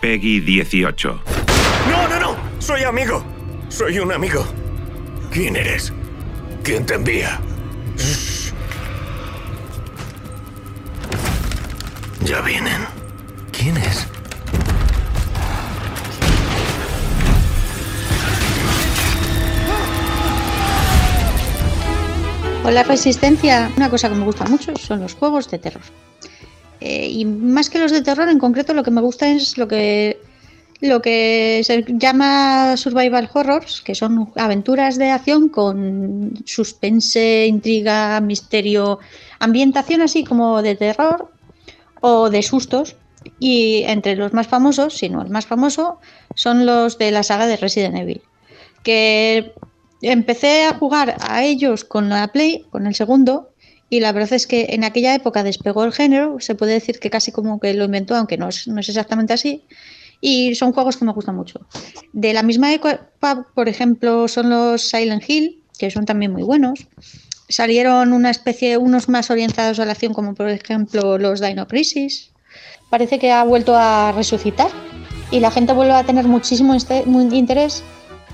Peggy 18. No, no, no. Soy amigo. Soy un amigo. ¿Quién eres? ¿Quién te envía? Ya vienen. ¿Quién es? Hola Resistencia, una cosa que me gusta mucho son los juegos de terror. Eh, y más que los de terror, en concreto lo que me gusta es lo que lo que se llama survival horrors, que son aventuras de acción con suspense, intriga, misterio, ambientación así como de terror o de sustos. Y entre los más famosos, si no el más famoso, son los de la saga de Resident Evil. Que empecé a jugar a ellos con la Play, con el segundo, y la verdad es que en aquella época despegó el género, se puede decir que casi como que lo inventó, aunque no es, exactamente así, y son juegos que me gustan mucho. De la misma época, por ejemplo, son los Silent Hill, que son también muy buenos. Salieron una especie, unos más orientados a la acción, como por ejemplo los Dino Crisis. Parece que ha vuelto a resucitar y la gente vuelve a tener muchísimo interés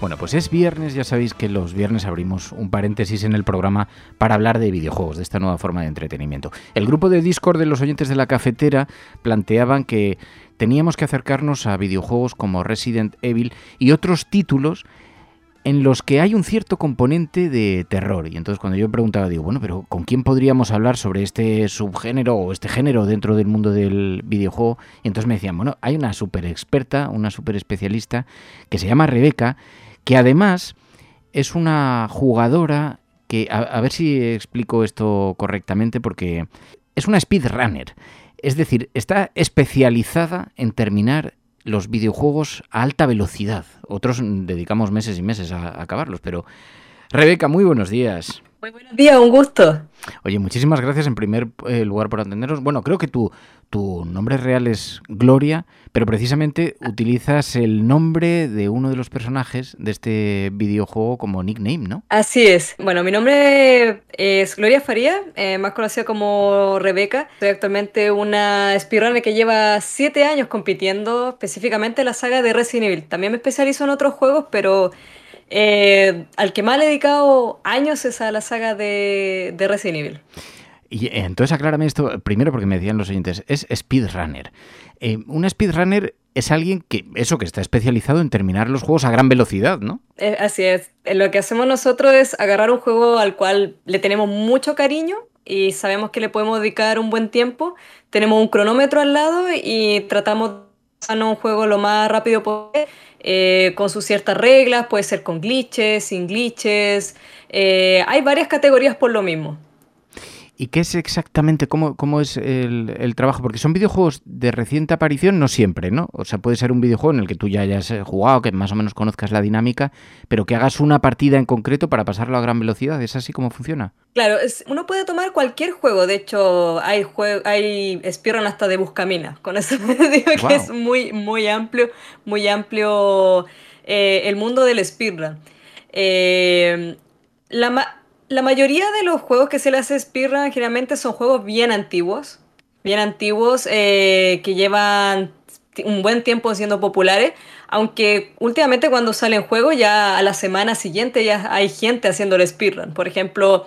bueno, pues es viernes, ya sabéis que los viernes abrimos un paréntesis en el programa para hablar de videojuegos, de esta nueva forma de entretenimiento. El grupo de Discord de los oyentes de la cafetera planteaban que teníamos que acercarnos a videojuegos como Resident Evil y otros títulos en los que hay un cierto componente de terror. Y entonces cuando yo preguntaba, digo, bueno, pero ¿con quién podríamos hablar sobre este subgénero o este género dentro del mundo del videojuego? Y entonces me decían, bueno, hay una super experta, una super especialista, que se llama Rebeca, que además es una jugadora que, a, a ver si explico esto correctamente, porque es una speedrunner. Es decir, está especializada en terminar los videojuegos a alta velocidad. Otros dedicamos meses y meses a, acabarlos, pero Rebeca, muy buenos días. Muy buenos días, un gusto. Oye, muchísimas gracias en primer eh, lugar por atendernos. Bueno, creo que tu, tu nombre real es Gloria, pero precisamente utilizas el nombre de uno de los personajes de este videojuego como nickname, ¿no? Así es. Bueno, mi nombre es Gloria Faría, eh, más conocida como Rebeca. Soy actualmente una speedrunner que lleva siete años compitiendo específicamente en la saga de Resident Evil. También me especializo en otros juegos, pero eh, al que más le he dedicado años es a la saga de, de Resident Evil. Y eh, entonces aclárame esto, primero porque me decían los oyentes, es speedrunner. Eh, un speedrunner es alguien que, eso, que está especializado en terminar los juegos a gran velocidad, ¿no? Eh, así es. Lo que hacemos nosotros es agarrar un juego al cual le tenemos mucho cariño y sabemos que le podemos dedicar un buen tiempo. Tenemos un cronómetro al lado y tratamos de hacer un juego lo más rápido posible. Eh, con sus ciertas reglas, puede ser con glitches, sin glitches. hay varias categorías por lo mismo. ¿Y qué es exactamente, cómo, cómo es el, trabajo? Porque son videojuegos de reciente aparición, no siempre, ¿no? O sea, puede ser un videojuego en el que tú ya hayas eh, jugado, que más o menos conozcas la dinámica, pero que hagas una partida en concreto para pasarlo a gran velocidad. ¿Es así como funciona? Claro, uno puede tomar cualquier juego. De hecho, hay, hay speedrun hasta de buscaminas. Con eso digo que es muy, muy amplio, muy amplio eh, el mundo del speedrun. Eh, la la mayoría de los juegos que se le hace speedrun generalmente son juegos bien antiguos, bien antiguos, eh, que llevan un buen tiempo siendo populares, aunque últimamente cuando salen juegos ya a la semana siguiente ya hay gente haciendo el speedrun. Por ejemplo,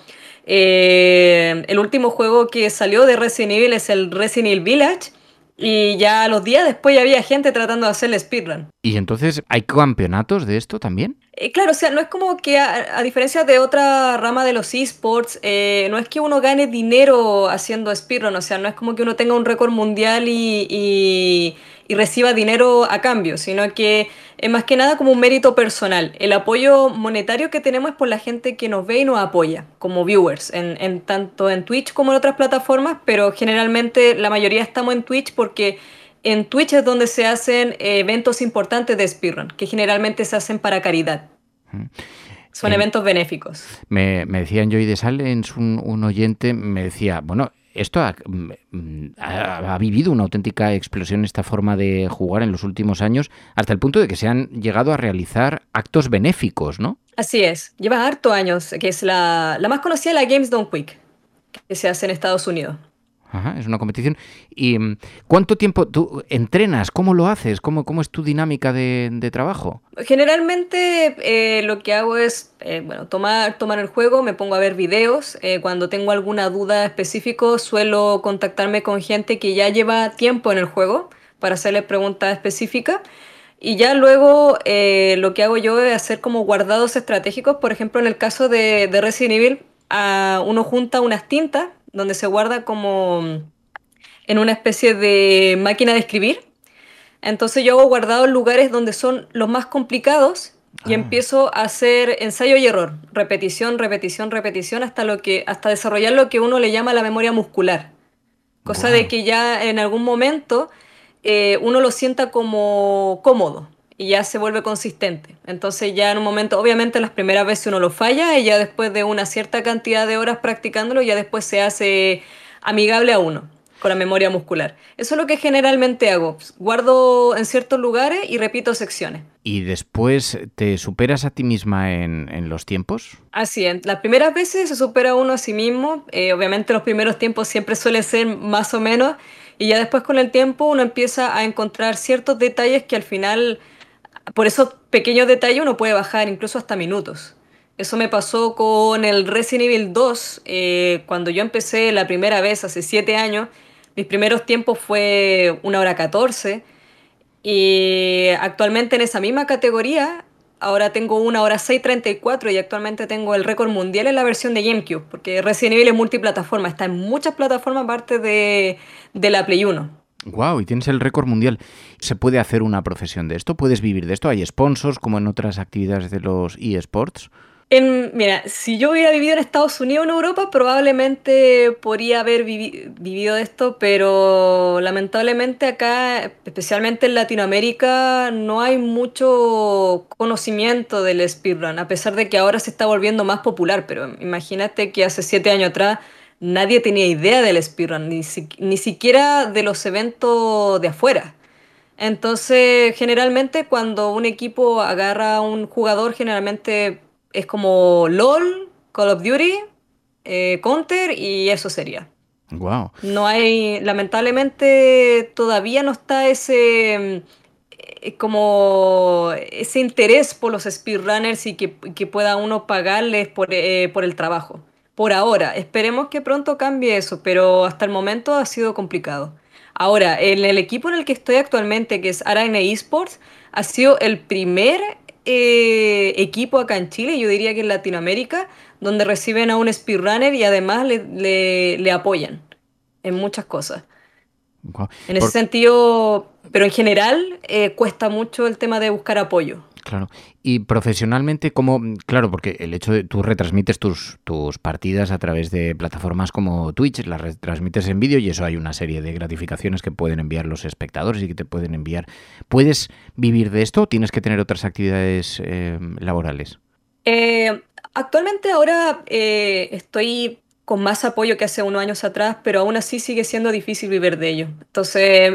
Eh, el último juego que salió de Resident Evil es el Resident Evil Village. Y ya los días después ya había gente tratando de hacer el speedrun. ¿Y entonces hay campeonatos de esto también? Eh, claro, o sea, no es como que a, diferencia de otra rama de los esports, eh, no es que uno gane dinero haciendo speedrun, o sea, no es como que uno tenga un récord mundial y y reciba dinero a cambio, sino que es más que nada como un mérito personal. El apoyo monetario que tenemos es por la gente que nos ve y nos apoya como viewers, en, tanto en Twitch como en otras plataformas, pero generalmente la mayoría estamos en Twitch porque en Twitch es donde se hacen eventos importantes de speedrun, que generalmente se hacen para caridad. Son eventos benéficos. Me, me decían Joy de Salens, un, un oyente, me decía, bueno, esto mm, mm, ha, vivido una auténtica explosión esta forma de jugar en los últimos años, hasta el punto de que se han llegado a realizar actos benéficos, ¿no? Así es, lleva harto años, que es la, la más conocida, la Games Don't Quick, que se hace en Estados Unidos es una competición. ¿Y mm, cuánto tiempo tú entrenas? ¿Cómo lo haces? ¿Cómo, cómo es tu dinámica de, trabajo? Generalmente eh, lo que hago es eh, bueno, tomar, tomar el juego, me pongo a ver videos. Eh, cuando tengo alguna duda específica, suelo contactarme con gente que ya lleva tiempo en el juego para hacerle preguntas específicas. Y ya luego lo que hago yo es hacer como guardados estratégicos. Por ejemplo, en el caso de, de Resident Evil, ah, uno junta unas tintas donde se guarda como en una especie de máquina de escribir. Entonces yo hago guardados lugares donde son los más complicados y ah. empiezo a hacer ensayo y error, repetición, repetición, repetición, hasta, lo que, hasta desarrollar lo que uno le llama la memoria muscular. Cosa de que ya en algún momento eh, uno lo sienta como cómodo y ya se vuelve consistente. Entonces ya en un momento, obviamente las primeras veces uno lo falla y ya después de una cierta cantidad de horas practicándolo, ya después se hace amigable a uno con la memoria muscular. Eso es lo que generalmente hago. Guardo en ciertos lugares y repito secciones. ¿Y después te superas a ti misma en, los tiempos? Así es. Las primeras veces se supera uno a sí mismo. Eh, obviamente los primeros tiempos siempre suelen ser más o menos. Y ya después con el tiempo uno empieza a encontrar ciertos detalles que al final por esos pequeños detalles uno puede bajar incluso hasta minutos. Eso me pasó con el Resident Evil 2, eh, cuando yo empecé la primera vez hace 7 años. Mis primeros tiempos fue una hora 14 y actualmente en esa misma categoría ahora tengo una hora 6.34 y actualmente tengo el récord mundial en la versión de GameCube, porque Resident Evil es multiplataforma, está en muchas plataformas aparte de, de la Play 1. Wow, y tienes el récord mundial. ¿Se puede hacer una profesión de esto? ¿Puedes vivir de esto? ¿Hay sponsors como en otras actividades de los eSports? En, mira, si yo hubiera vivido en Estados Unidos o en Europa, probablemente podría haber vivido de esto, pero lamentablemente acá, especialmente en Latinoamérica, no hay mucho conocimiento del speedrun, a pesar de que ahora se está volviendo más popular, pero imagínate que hace siete años atrás nadie tenía idea del speedrun, ni, ni siquiera de los eventos de afuera. Entonces, generalmente cuando un equipo agarra a un jugador, generalmente es como LOL, Call of Duty, eh, Counter y eso sería. Wow. No hay, lamentablemente todavía no está ese eh, como ese interés por los speedrunners y que, que pueda uno pagarles por, eh, por el trabajo por ahora. Esperemos que pronto cambie eso, pero hasta el momento ha sido complicado. Ahora, en el equipo en el que estoy actualmente, que es Arena Esports, ha sido el primer eh, equipo acá en Chile, yo diría que en Latinoamérica, donde reciben a un speedrunner y además le, apoyan en muchas cosas. En ese sentido, pero en general eh, cuesta mucho el tema de buscar apoyo. Claro. Y profesionalmente, ¿cómo? Claro, porque el hecho de tú retransmites tus, tus partidas a través de plataformas como Twitch, las retransmites en vídeo y eso hay una serie de gratificaciones que pueden enviar los espectadores y que te pueden enviar. ¿Puedes vivir de esto o tienes que tener otras actividades eh, laborales? Eh, actualmente ahora eh, estoy con más apoyo que hace unos años atrás, pero aún así sigue siendo difícil vivir de ello. Entonces,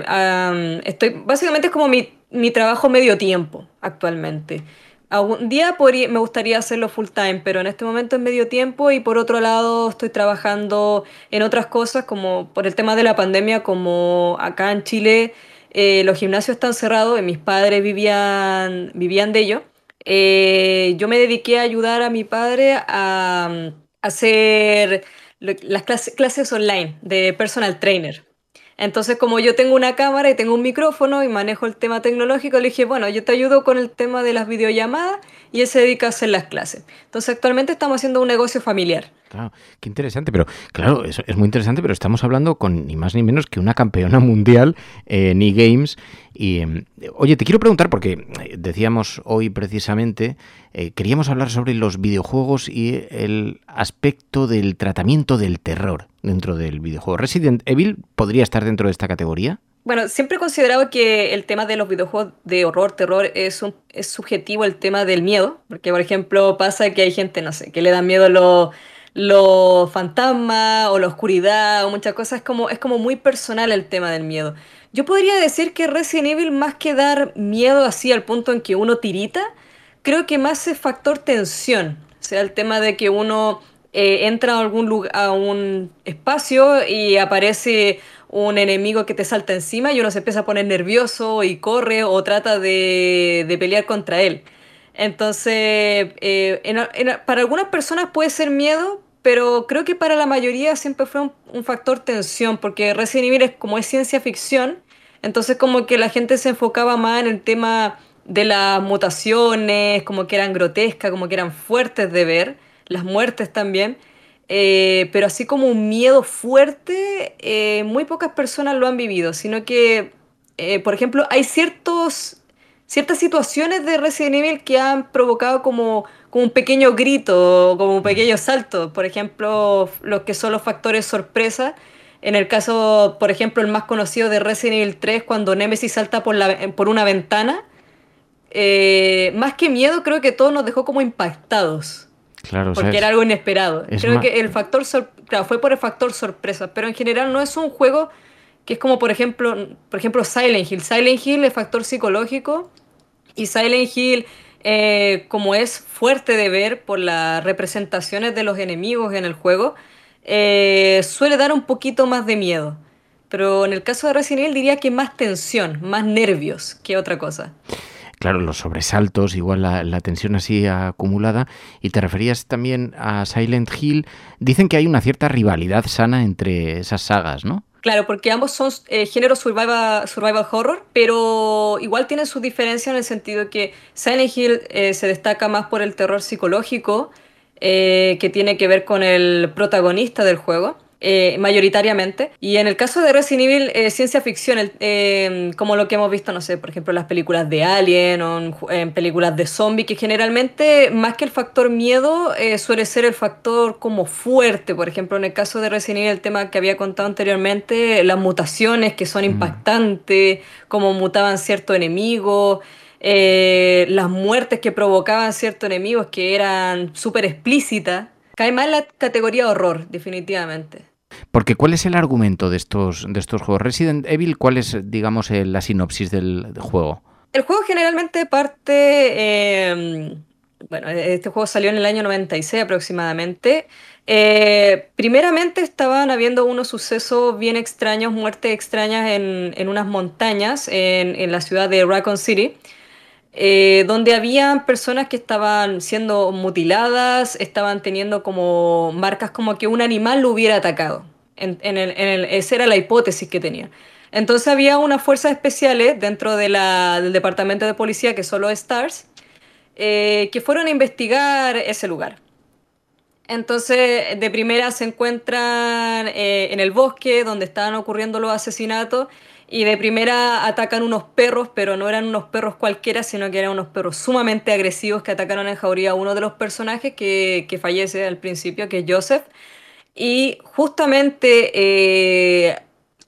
estoy, básicamente es como mi mi trabajo medio tiempo actualmente. Un día me gustaría hacerlo full time, pero en este momento es medio tiempo y por otro lado estoy trabajando en otras cosas como por el tema de la pandemia, como acá en Chile eh, los gimnasios están cerrados y mis padres vivían, vivían de ello. Eh, yo me dediqué a ayudar a mi padre a, hacer las clases online de personal trainer. Entonces, como yo tengo una cámara y tengo un micrófono y manejo el tema tecnológico, le dije, bueno, yo te ayudo con el tema de las videollamadas y él se dedica a hacer las clases. Entonces, actualmente estamos haciendo un negocio familiar. Qué interesante, pero claro, es muy interesante, pero estamos hablando con ni más ni menos que una campeona mundial en e-games. Y, em, oye, te quiero preguntar, porque eh, decíamos hoy precisamente, eh, queríamos hablar sobre los videojuegos y el aspecto del tratamiento del terror dentro del videojuego. ¿Resident Evil podría estar dentro de esta categoría? Bueno, siempre he considerado que el tema de los videojuegos de horror, terror, es, un, es subjetivo el tema del miedo. Porque, por ejemplo, pasa que hay gente, no sé, que le da miedo los los fantasmas o la oscuridad o muchas cosas. Es como, es como muy personal el tema del miedo. Yo podría decir que Resident Evil, más que dar miedo así al punto en que uno tirita, creo que más es factor tensión. O sea, el tema de que uno eh, entra a algún lugar, a un espacio y aparece un enemigo que te salta encima y uno se empieza a poner nervioso y corre o trata de, de pelear contra él. Entonces, eh, para algunas personas puede ser miedo, pero creo que para la mayoría siempre fue un, factor tensión, porque Resident Evil es como es ciencia ficción, entonces como que la gente se enfocaba más en el tema de las mutaciones, como que eran grotescas, como que eran fuertes de ver, las muertes también, eh, pero así como un miedo fuerte, eh, muy pocas personas lo han vivido, sino que, eh, por ejemplo, hay ciertos, ciertas situaciones de Resident Evil que han provocado como como un pequeño grito, como un pequeño salto. Por ejemplo, los que son los factores sorpresa. En el caso, por ejemplo, el más conocido de Resident Evil 3, cuando Nemesis salta por, la, por una ventana. Eh, más que miedo, creo que todo nos dejó como impactados. Claro, porque era algo inesperado. Creo que el factor claro, fue por el factor sorpresa, pero en general no es un juego que es como por ejemplo, por ejemplo Silent Hill. Silent Hill es factor psicológico y Silent Hill eh, como es fuerte de ver por las representaciones de los enemigos en el juego, eh, suele dar un poquito más de miedo. Pero en el caso de Resident Evil diría que más tensión, más nervios que otra cosa. Claro, los sobresaltos, igual la, la, tensión así acumulada. Y te referías también a Silent Hill. Dicen que hay una cierta rivalidad sana entre esas sagas, ¿no? Claro, porque ambos son eh, géneros survival, survival horror, pero igual tienen su diferencia en el sentido que Silent Hill eh, se destaca más por el terror psicológico, eh, que tiene que ver con el protagonista del juego. Eh, mayoritariamente. Y en el caso de Resident Evil, eh, ciencia ficción, eh, como lo que hemos visto, no sé, por ejemplo, en las películas de Alien o en, películas de zombie, que generalmente, más que el factor miedo, suele ser el factor como fuerte. Por ejemplo, en el caso de Resident Evil, el tema que había contado anteriormente, las mutaciones que son mm. impactantes, cómo mutaban ciertos enemigos. las muertes que provocaban ciertos enemigos que eran súper explícitas, cae más en la categoría horror, definitivamente. Porque ¿cuál es el argumento de estos, de estos juegos? Resident Evil, ¿cuál es, digamos, la sinopsis del, juego? El juego generalmente parte... Em, bueno, este juego salió en el año 96 aproximadamente. Eh, primeramente estaban habiendo unos sucesos bien extraños, muertes extrañas en, unas montañas en, en, la ciudad de Raccoon City. Eh, donde habían personas que estaban siendo mutiladas, estaban teniendo como marcas como que un animal lo hubiera atacado. En, esa era la hipótesis que tenía. Entonces había unas fuerzas especiales dentro del departamento de policía, que son los STARS, eh, que fueron a investigar ese lugar. Entonces, de primera se encuentran eh, en el bosque donde estaban ocurriendo los asesinatos y de primera atacan unos perros, pero no eran unos perros cualquiera, sino que eran unos perros sumamente agresivos que atacaron en jauría a uno de los personajes que, que fallece al principio, que es Joseph. Y justamente eh,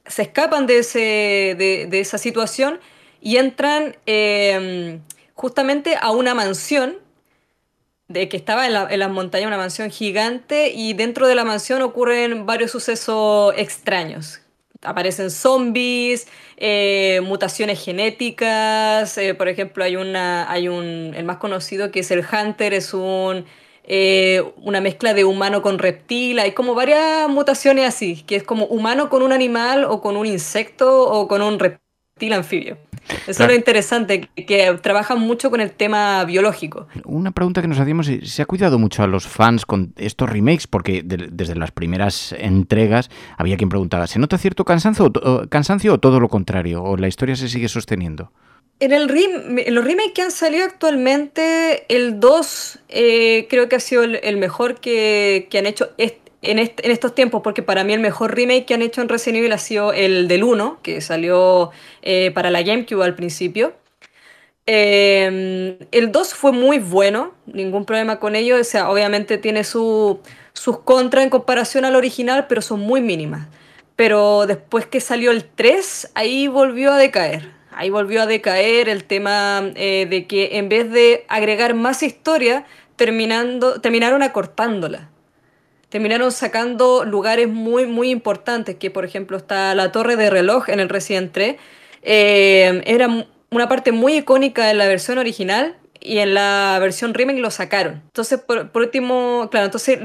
se escapan de, ese, de, esa situación y entran em, justamente a una mansión de que estaba en, la, las montañas, una mansión gigante, y dentro de la mansión ocurren varios sucesos extraños. Aparecen zombies, eh, mutaciones genéticas, eh, por ejemplo hay una, hay un, el más conocido que es el Hunter, es un, eh, una mezcla de humano con reptil, hay como varias mutaciones así, que es como humano con un animal o con un insecto o con un reptil anfibio. Eso es lo interesante, que trabajan mucho con el tema biológico. Una pregunta que nos hacíamos, ¿se ha cuidado mucho a los fans con estos remakes? Porque desde las primeras entregas había quien preguntaba, ¿se nota cierto cansancio o, cansancio o todo lo contrario? ¿O la historia se sigue sosteniendo? En, el los remakes que han salido actualmente, el 2 eh, creo que ha sido el, mejor que, han hecho en, estos tiempos, porque para mí el mejor remake que han hecho en Resident Evil ha sido el del 1, que salió eh, para la GameCube al principio. Em, el 2 fue muy bueno, ningún problema con ello, o sea, obviamente tiene sus contras en comparación al original, pero son muy mínimas. Pero después que salió el 3, ahí volvió a decaer. Ahí volvió a decaer el tema eh, de que en vez de agregar más historia, terminando, terminaron acortándola terminaron sacando lugares muy, muy importantes, que por ejemplo está la torre de reloj en el Resident 3. Eh, era una parte muy icónica en la versión original y en la versión remake lo sacaron. Entonces, por, último, claro, entonces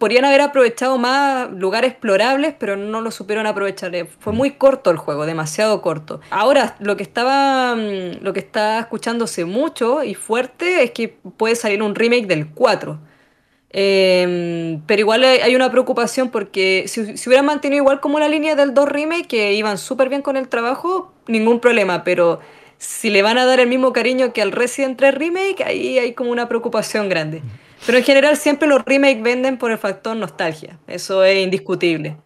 podrían haber aprovechado más lugares explorables, pero no lo supieron aprovechar. Eh, fue muy corto el juego, demasiado corto. Ahora, lo que estaba, mm, lo que está escuchándose mucho y fuerte es que puede salir un remake del 4 Em, pero igual hay una preocupación porque si, si, hubieran mantenido igual como la línea del 2 remake, que iban súper bien con el trabajo, ningún problema. Pero si le van a dar el mismo cariño que al Resident 3 remake, ahí hay como una preocupación grande. Pero en general siempre los remakes venden por el factor nostalgia. Eso es indiscutible.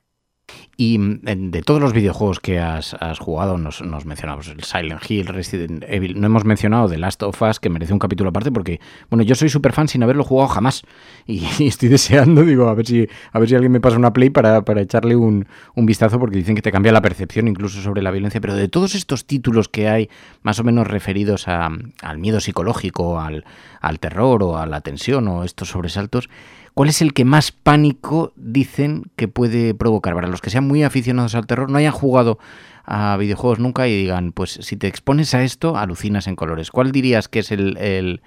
Y mm, de todos los videojuegos que has, jugado, nos, mencionamos el Silent Hill, Resident Evil, no hemos mencionado The Last of Us, que merece un capítulo aparte, porque, bueno, yo soy súper fan sin haberlo jugado jamás. Y, estoy deseando, digo, a ver si, a ver si alguien me pasa una play para, echarle un, vistazo, porque dicen que te cambia la percepción incluso sobre la violencia. Pero de todos estos títulos que hay, más o menos referidos al miedo psicológico, al terror o a la tensión o estos sobresaltos, ¿Cuál es el que más pánico dicen que puede provocar? Para los que sean muy aficionados al terror, no hayan jugado a videojuegos nunca y digan, pues si te expones a esto, alucinas en colores. ¿Cuál dirías que es el,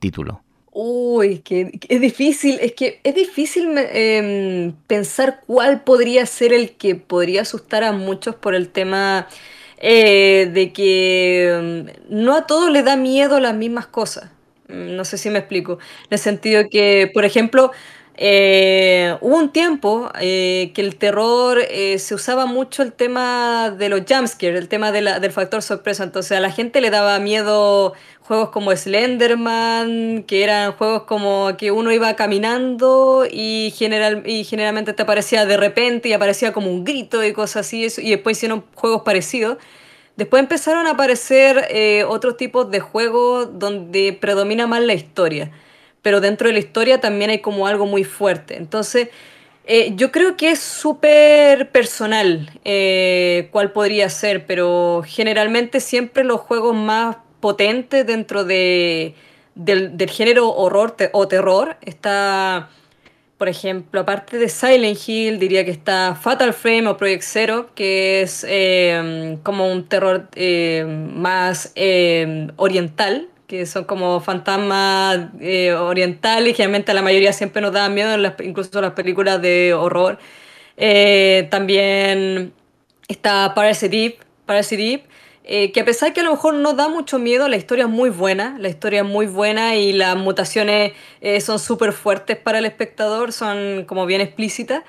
título? Uy, que, es difícil, es que es difícil em, pensar cuál podría ser el que podría asustar a muchos por el tema eh, de que em, no a todos les da miedo las mismas cosas. Mm, no sé si me explico. En el sentido que, por ejemplo, eh, hubo un tiempo eh, que el terror eh, se usaba mucho el tema de los jumpscares, el tema del factor sorpresa. Entonces a la gente le daba miedo juegos como Slenderman, que eran juegos como que uno iba caminando y, general, y generalmente te aparecía de repente y aparecía como un grito y cosas así. Y después hicieron juegos parecidos. Después empezaron a aparecer eh, otros tipos de juegos donde predomina más la historia, pero dentro de la historia también hay como algo muy fuerte. Entonces, eh, yo creo que es súper personal eh, cuál podría ser, pero generalmente siempre los juegos más potentes dentro de, del, del género horror o terror está por ejemplo, aparte de Silent Hill, diría que está Fatal Frame o Project Zero, que es eh, como un terror eh, más eh, oriental, que son como fantasmas orientales, y generalmente a la mayoría siempre nos da miedo, incluso en las películas de horror. también está Parasite Deep, Parasite Deep eh, que a pesar que a lo mejor no da mucho miedo, la historia es muy buena, la historia es muy buena y las mutaciones eh, son súper fuertes para el espectador, son como bien explícitas.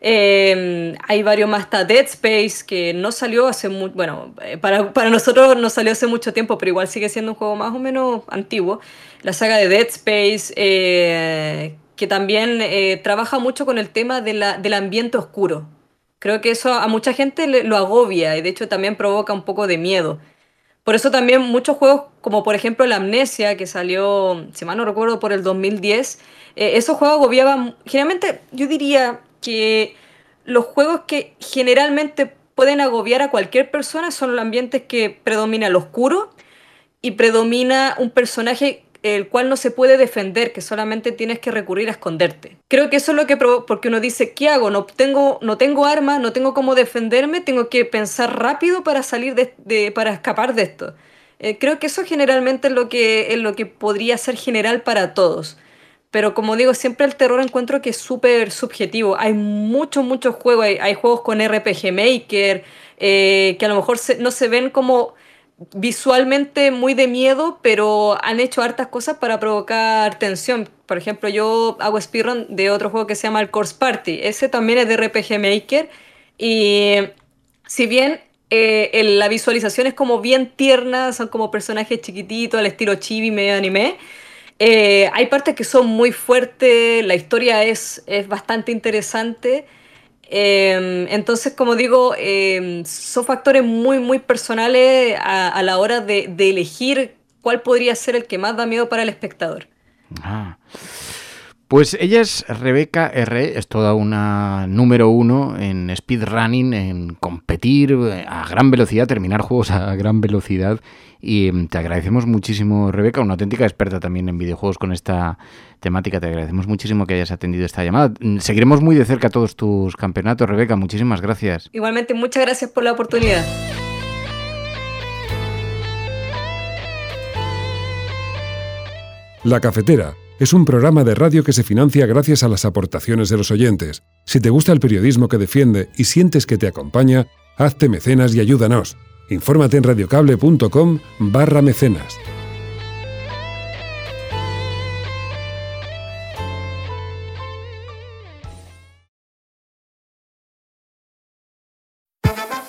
Eh, hay varios más, está Dead Space, que no salió hace mucho, bueno, para, para, nosotros no salió hace mucho tiempo, pero igual sigue siendo un juego más o menos antiguo. La saga de Dead Space, que también trabaja mucho con el tema de la, del ambiente oscuro. Creo que eso a mucha gente lo agobia y de hecho también provoca un poco de miedo. Por eso también muchos juegos, como por ejemplo la Amnesia, que salió, si mal no recuerdo, por el 2010, eh, esos juegos agobiaban, generalmente yo diría que los juegos que generalmente pueden agobiar a cualquier persona son los ambientes que predomina el oscuro y predomina un personaje el cual no se puede defender, que solamente tienes que recurrir a esconderte. Creo que eso es lo que porque uno dice, ¿qué hago? No tengo, no tengo armas, no tengo cómo defenderme, tengo que pensar rápido para salir de, para escapar de esto. Eh, creo que eso generalmente es lo que, es lo que podría ser general para todos. Pero como digo, siempre el terror encuentro que es súper subjetivo. Hay muchos, muchos juegos. Hay, juegos con RPG Maker eh, que a lo mejor no se ven como visualmente muy de miedo, pero han hecho hartas cosas para provocar tensión. Por ejemplo, yo hago speedrun de otro juego que se llama el Course Party. Ese también es de RPG Maker. Y si bien eh, la visualización es como bien tierna, son como personajes chiquititos al estilo chibi, medio anime. Eh, hay partes que son muy fuertes, la historia es, es bastante interesante. Em, entonces, como digo, em, son factores muy, muy personales a, la hora de, de, elegir cuál podría ser el que más da miedo para el espectador. Ah. Pues ella es Rebeca R, es toda una número uno en speedrunning, en competir a gran velocidad, terminar juegos a gran velocidad. Y mm, te agradecemos muchísimo, Rebeca, una auténtica experta también en videojuegos con esta temática. Te agradecemos muchísimo que hayas atendido esta llamada. Mm, seguiremos muy de cerca todos tus campeonatos, Rebeca. Muchísimas gracias. Igualmente, muchas gracias por la oportunidad. La cafetera es un programa de radio que se financia gracias a las aportaciones de los oyentes. Si te gusta el periodismo que defiende y sientes que te acompaña, hazte mecenas y ayúdanos. Infórmate en radiocable.com barra mecenas.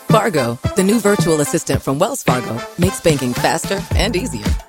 Fargo, the new virtual assistant from Wells Fargo, makes banking faster and easier.